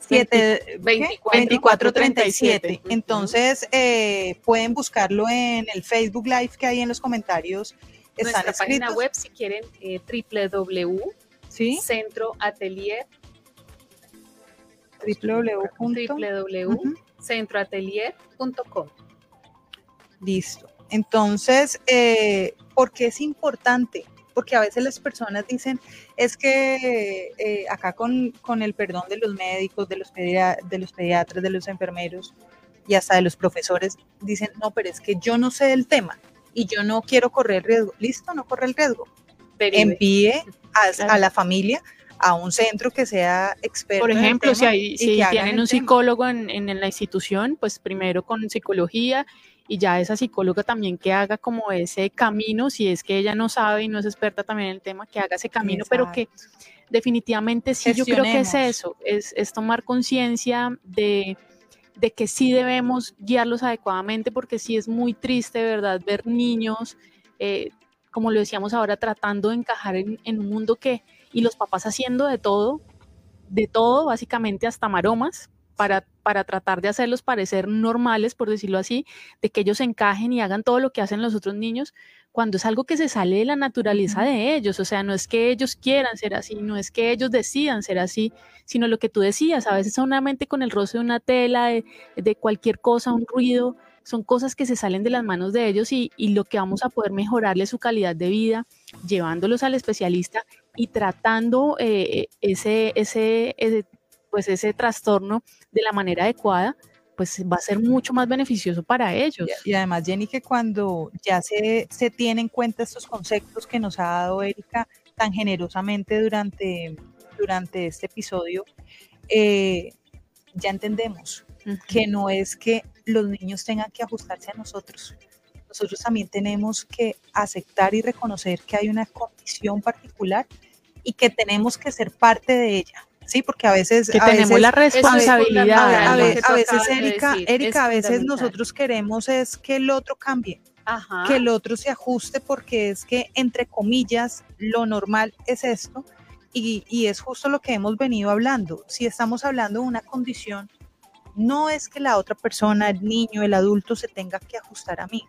2437. Entonces, eh, pueden buscarlo en el Facebook Live que hay en los comentarios. Nuestra página web, si quieren, eh, www.centroatelier www.centroatelier.com. Listo. Entonces, eh, ¿por qué es importante? Porque a veces las personas dicen, es que eh, acá con, el perdón de los médicos, de los, de los pediatras, de los enfermeros y hasta de los profesores, dicen, no, pero es que yo no sé del tema y yo no quiero correr el riesgo. Listo, no corre el riesgo. Envíe a, la familia a un centro que sea experto. Por ejemplo, si, hay, si tienen un psicólogo en, en, la institución, pues primero con psicología y ya esa psicóloga también que haga como ese camino, si es que ella no sabe y no es experta también en el tema, que haga ese camino, pero que definitivamente sí, yo creo que es eso, es, es tomar conciencia de, de que sí debemos guiarlos adecuadamente, porque sí es muy triste, ¿verdad?, ver niños, eh, como lo decíamos ahora, tratando de encajar en, en un mundo que y los papás haciendo de todo, de todo, básicamente hasta maromas, para, para, tratar de hacerlos parecer normales, por decirlo así, de que ellos encajen y hagan todo lo que hacen los otros niños, cuando es algo que se sale de la naturaleza de ellos. O sea, no es que ellos quieran ser así, no es que ellos decidan ser así, sino lo que tú decías, a veces solamente con el roce de una tela, de, de cualquier cosa, un ruido, son cosas que se salen de las manos de ellos y, y lo que vamos a poder mejorarle su calidad de vida, llevándolos al especialista y tratando eh, ese, ese, pues ese trastorno de la manera adecuada, pues va a ser mucho más beneficioso para ellos. Y, además, Jenny, que cuando ya se, se tiene en cuenta estos conceptos que nos ha dado Erika, tan generosamente durante, durante este episodio, eh, ya entendemos que no es que los niños tengan que ajustarse a nosotros. Nosotros también tenemos que aceptar y reconocer que hay una condición particular y que tenemos que ser parte de ella. Sí, porque a veces... Que tenemos la responsabilidad. A, veces, Erika, Erika a veces nosotros queremos es que el otro cambie. que el otro se ajuste porque es que, entre comillas, lo normal es esto y, y, es justo lo que hemos venido hablando. Si estamos hablando de una condición, no es que la otra persona, el niño, el adulto, se tenga que ajustar a mí.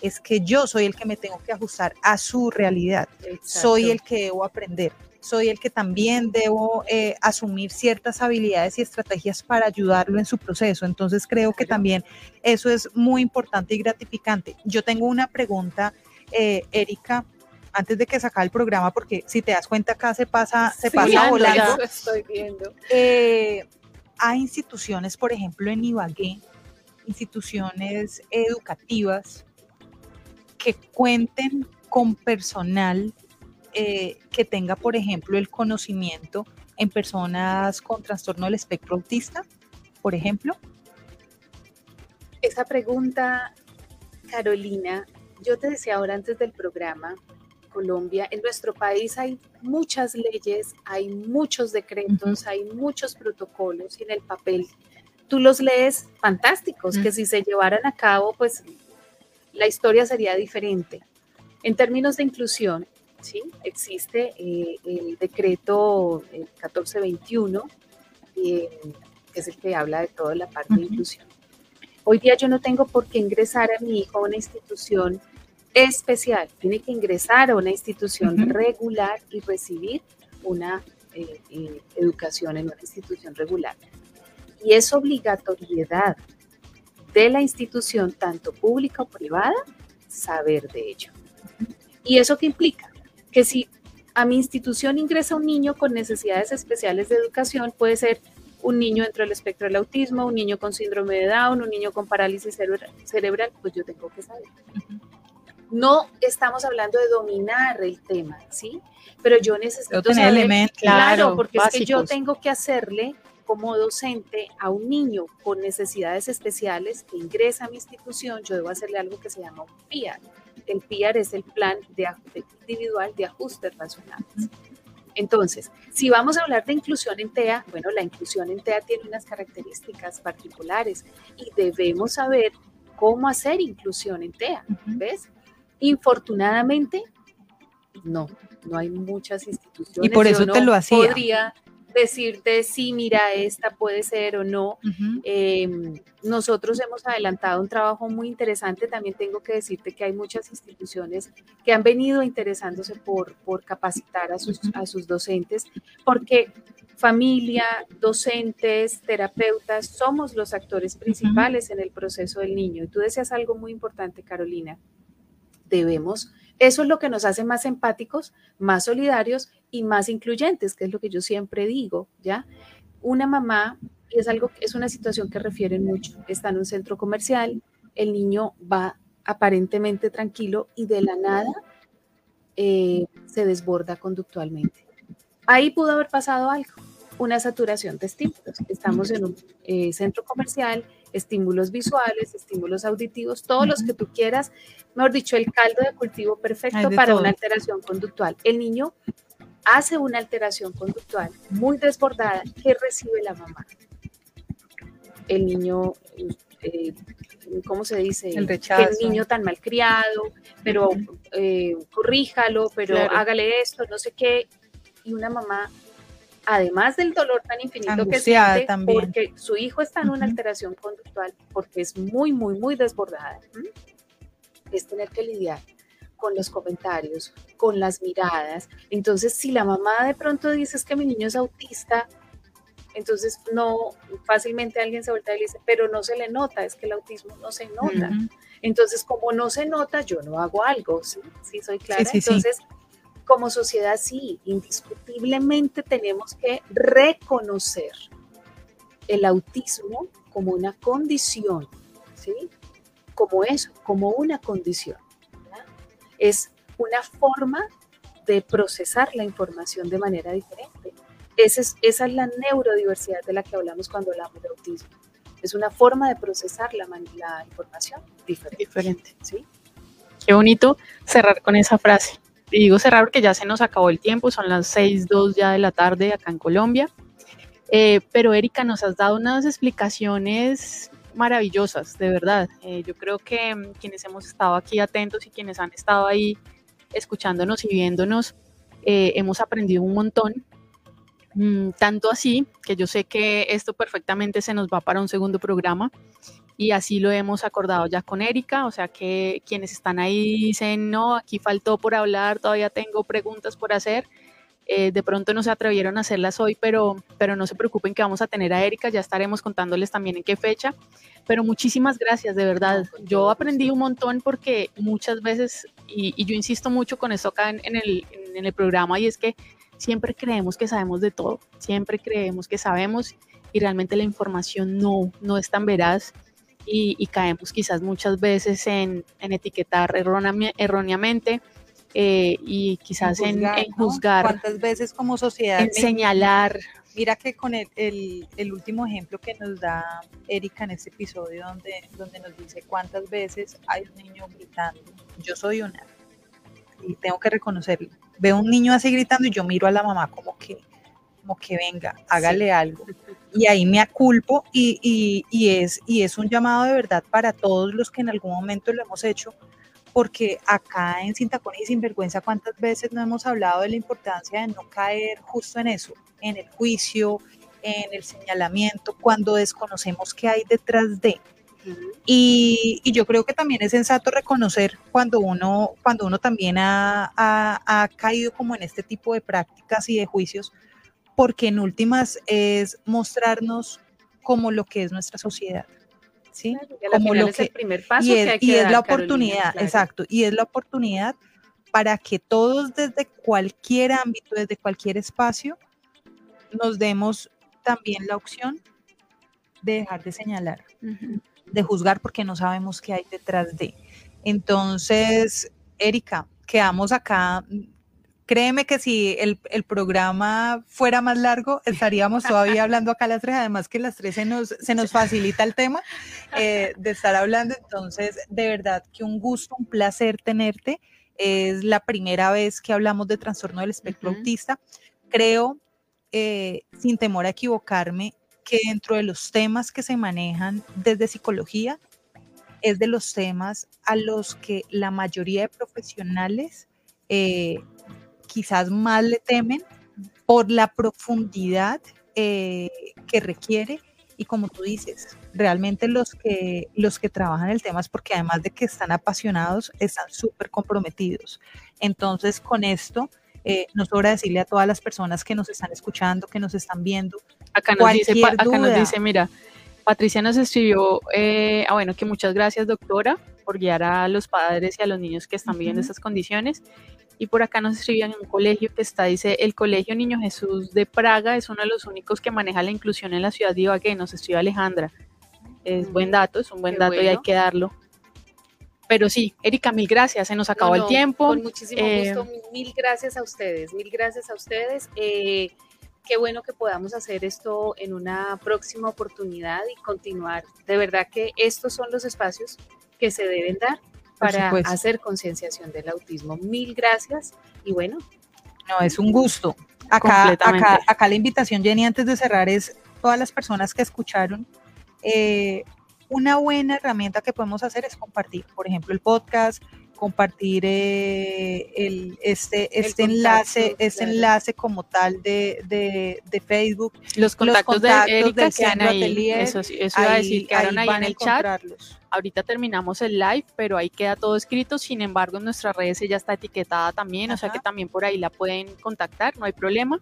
Es que yo soy el que me tengo que ajustar a su realidad. Soy el que debo aprender soy el que también debo eh, asumir ciertas habilidades y estrategias para ayudarlo en su proceso. Entonces creo que también eso es muy importante y gratificante. Yo tengo una pregunta, eh, Erika, antes de que saca el programa, porque si te das cuenta acá se pasa, se pasa volando. estoy viendo. Eh, hay instituciones, por ejemplo, en Ibagué, instituciones educativas que cuenten con personal eh, que tenga, por ejemplo, el conocimiento en personas con trastorno del espectro autista, por ejemplo? Esa pregunta, Carolina, yo te decía ahora antes del programa, Colombia, en nuestro país hay muchas leyes, hay muchos decretos, hay muchos protocolos y en el papel tú los lees fantásticos, que si se llevaran a cabo, pues la historia sería diferente. En términos de inclusión, ¿sí? Existe eh, el decreto 1421, eh, que es el que habla de toda la parte de inclusión. Hoy día yo no tengo por qué ingresar a mi hijo a una institución especial, tiene que ingresar a una institución regular y recibir una eh, educación en una institución regular. Y es obligatoriedad de la institución, tanto pública o privada, saber de ello. ¿Y eso qué implica? Que si a mi institución ingresa un niño con necesidades especiales de educación, puede ser un niño dentro del espectro del autismo, un niño con síndrome de Down, un niño con parálisis cerebral, pues yo tengo que saber. No estamos hablando de dominar el tema, ¿sí? Pero yo necesito tener elementos, claro, porque es que yo tengo que hacerle como docente a un niño con necesidades especiales que ingresa a mi institución, yo debo hacerle algo que se llama un PIA, el PIAR es el plan de, individual de ajustes razonables. Entonces, si vamos a hablar de inclusión en TEA, bueno, la inclusión en TEA tiene unas características particulares y debemos saber cómo hacer inclusión en TEA, ¿ves? Infortunadamente, no, no hay muchas instituciones. Y por eso te lo hacía. Podría decirte si mira, esta puede ser o no. Em, nosotros hemos adelantado un trabajo muy interesante. También tengo que decirte que hay muchas instituciones que han venido interesándose por, por capacitar a sus, a sus docentes, porque familia, docentes, terapeutas, somos los actores principales en el proceso del niño. Y tú decías algo muy importante, Carolina. Debemos eso es lo que nos hace más empáticos, más solidarios y más incluyentes, que es lo que yo siempre digo, ¿ya? Una mamá, y es algo, es una situación que refieren mucho, está en un centro comercial, el niño va aparentemente tranquilo y de la nada eh, se desborda conductualmente. Ahí pudo haber pasado algo, una saturación de estímulos. Estamos en un eh, centro comercial, estímulos visuales, estímulos auditivos, todos los que tú quieras, mejor dicho, el caldo de cultivo perfecto para una alteración conductual. El niño hace una alteración conductual muy desbordada que recibe la mamá. El niño, eh, ¿cómo se dice? El rechazo. El niño tan malcriado, pero eh, corríjalo, pero hágale esto, no sé qué. Y una mamá además del dolor tan infinito que siente, también. porque su hijo está en una alteración conductual, porque es muy, muy, muy desbordada, es tener que lidiar con los comentarios, con las miradas. Entonces, si la mamá de pronto dice que mi niño es autista, entonces no fácilmente alguien se vuelve y le dice, pero no se le nota, es que el autismo no se nota. Entonces, como no se nota, yo no hago algo, ¿sí? ¿Sí soy clara? entonces, como sociedad sí, indiscutiblemente tenemos que reconocer el autismo como una condición, ¿sí? Como eso, como una condición. Es una forma de procesar la información de manera diferente. Esa es, esa es la neurodiversidad de la que hablamos cuando hablamos de autismo. Es una forma de procesar la, la información diferente. diferente. ¿sí? Qué bonito cerrar con esa frase. Y digo cerrar porque ya se nos acabó el tiempo, son las 6.02 ya de la tarde acá en Colombia. Eh, pero Erika, nos has dado unas explicaciones maravillosas, de verdad. Eh, yo creo que mm, quienes hemos estado aquí atentos y quienes han estado ahí escuchándonos y viéndonos, eh, hemos aprendido un montón. Mm, tanto así que yo sé que esto perfectamente se nos va para un segundo programa y así lo hemos acordado ya con Erika, o sea que quienes están ahí dicen, no, aquí faltó por hablar, todavía tengo preguntas por hacer. Eh, de pronto no se atrevieron a hacerlas hoy, pero, pero no se preocupen que vamos a tener a Erika, ya estaremos contándoles también en qué fecha. Pero muchísimas gracias, de verdad. Yo aprendí un montón porque muchas veces, y, yo insisto mucho con esto acá en, el, en el programa, y es que siempre creemos que sabemos de todo, siempre creemos que sabemos y realmente la información no, no es tan veraz y, caemos quizás muchas veces en, etiquetar erróneamente eh, y quizás en juzgar, ¿Cuántas veces como sociedad? En señalar. Mira que con el, el, último ejemplo que nos da Erika en este episodio, donde, donde nos dice cuántas veces hay un niño gritando, yo soy una, y tengo que reconocerlo. Veo un niño así gritando y yo miro a la mamá como que, como que venga, hágale algo. Y ahí me aculpo y, y, y, es, y es un llamado de verdad para todos los que en algún momento lo hemos hecho, porque acá en Sin y Sin Vergüenza, ¿cuántas veces no hemos hablado de la importancia de no caer justo en eso, en el juicio, en el señalamiento, cuando desconocemos qué hay detrás de? Y, yo creo que también es sensato reconocer cuando uno, cuando uno también ha, ha, caído como en este tipo de prácticas y de juicios, porque en últimas es mostrarnos como lo que es nuestra sociedad. ¿sí? como lo que, es el primer paso y es, y es la oportunidad, exacto, y es la oportunidad para que todos desde cualquier ámbito, desde cualquier espacio, nos demos también la opción de dejar de señalar, de juzgar porque no sabemos qué hay detrás de. Entonces, Erika, quedamos acá Créeme que si el, programa fuera más largo, estaríamos todavía hablando acá a las tres, además que las tres se nos, se nos facilita el tema eh, de estar hablando. Entonces, de verdad que un gusto, un placer tenerte. Es la primera vez que hablamos de trastorno del espectro autista. Creo, eh, sin temor a equivocarme, que dentro de los temas que se manejan desde psicología, es de los temas a los que la mayoría de profesionales eh, quizás más le temen por la profundidad eh, que requiere y como tú dices, realmente los que, los que trabajan el tema es porque además de que están apasionados, están súper comprometidos. Entonces, con esto, eh, nos sobra decirle a todas las personas que nos están escuchando, que nos están viendo. Acá nos, dice, acá nos dice, mira, Patricia nos escribió, eh, ah, bueno, que muchas gracias doctora por guiar a los padres y a los niños que están viviendo estas condiciones y por acá nos escribían en un colegio que está, dice, el Colegio Niño Jesús de Praga es uno de los únicos que maneja la inclusión en la ciudad de Ibagué, nos escribe Alejandra. Es buen dato, es un buen dato y hay que darlo. Pero sí, Erika, mil gracias, se nos acabó el tiempo. Con muchísimo eh, gusto, mil gracias a ustedes, mil gracias a ustedes. Eh, qué bueno que podamos hacer esto en una próxima oportunidad y continuar. De verdad que estos son los espacios que se deben dar para hacer concienciación del autismo. Mil gracias y bueno. No, es un gusto. Acá, acá, acá la invitación, Jenny, antes de cerrar, es todas las personas que escucharon. Eh, una buena herramienta que podemos hacer es compartir, por ejemplo, el podcast, compartir eh, el, este, este enlace, este enlace como tal de, de, Facebook. Los contactos, de Erika que ahí, eso, eso iba a decir, quedaron ahí, en el chat. Ahorita terminamos el live, pero ahí queda todo escrito. Sin embargo, en nuestras redes ella está etiquetada también, o sea que también por ahí la pueden contactar, no hay problema.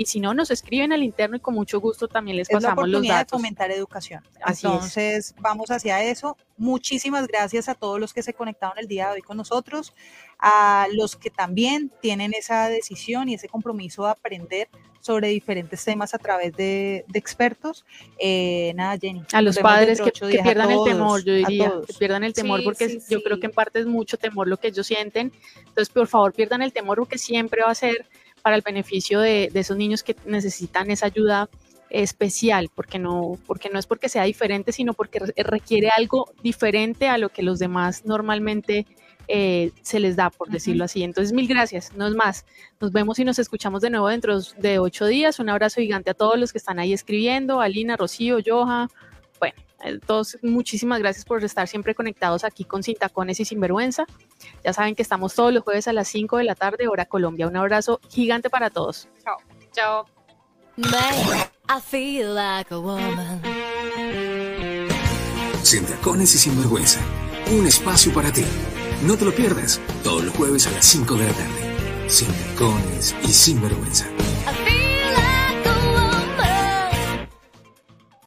Y si no, nos escriben al interno y con mucho gusto también les pasamos los datos. de fomentar educación. Entonces, vamos hacia eso. Muchísimas gracias a todos los que se conectaron el día de hoy con nosotros. a los que también tienen esa decisión y ese compromiso de aprender sobre diferentes temas a través de, expertos. Eh, nada, Jenny. A los padres que, pierdan el temor, yo diría, que pierdan el temor porque yo creo que en parte es mucho temor lo que ellos sienten. Entonces, por favor, pierdan el temor porque siempre va a ser para el beneficio de, de esos niños que necesitan esa ayuda especial, porque no, porque no es porque sea diferente, sino porque requiere algo diferente a lo que los demás normalmente eh, se les da, por decirlo así. Entonces, mil gracias, no es más. Nos vemos y nos escuchamos de nuevo dentro de ocho días. Un abrazo gigante a todos los que están ahí escribiendo, Alina, Rocío, Joja. Bueno, eh, todos, muchísimas gracias por estar siempre conectados aquí con Sin Tacones y Sinvergüenza. Ya saben que estamos todos los jueves a las 5 de la tarde, hora Colombia. Un abrazo gigante para todos. Chao. Chao. Sin Tacones y Sinvergüenza. Un espacio para ti. No te lo pierdas, todos los jueves a las 5 de la tarde. Sin tacones y sin vergüenza.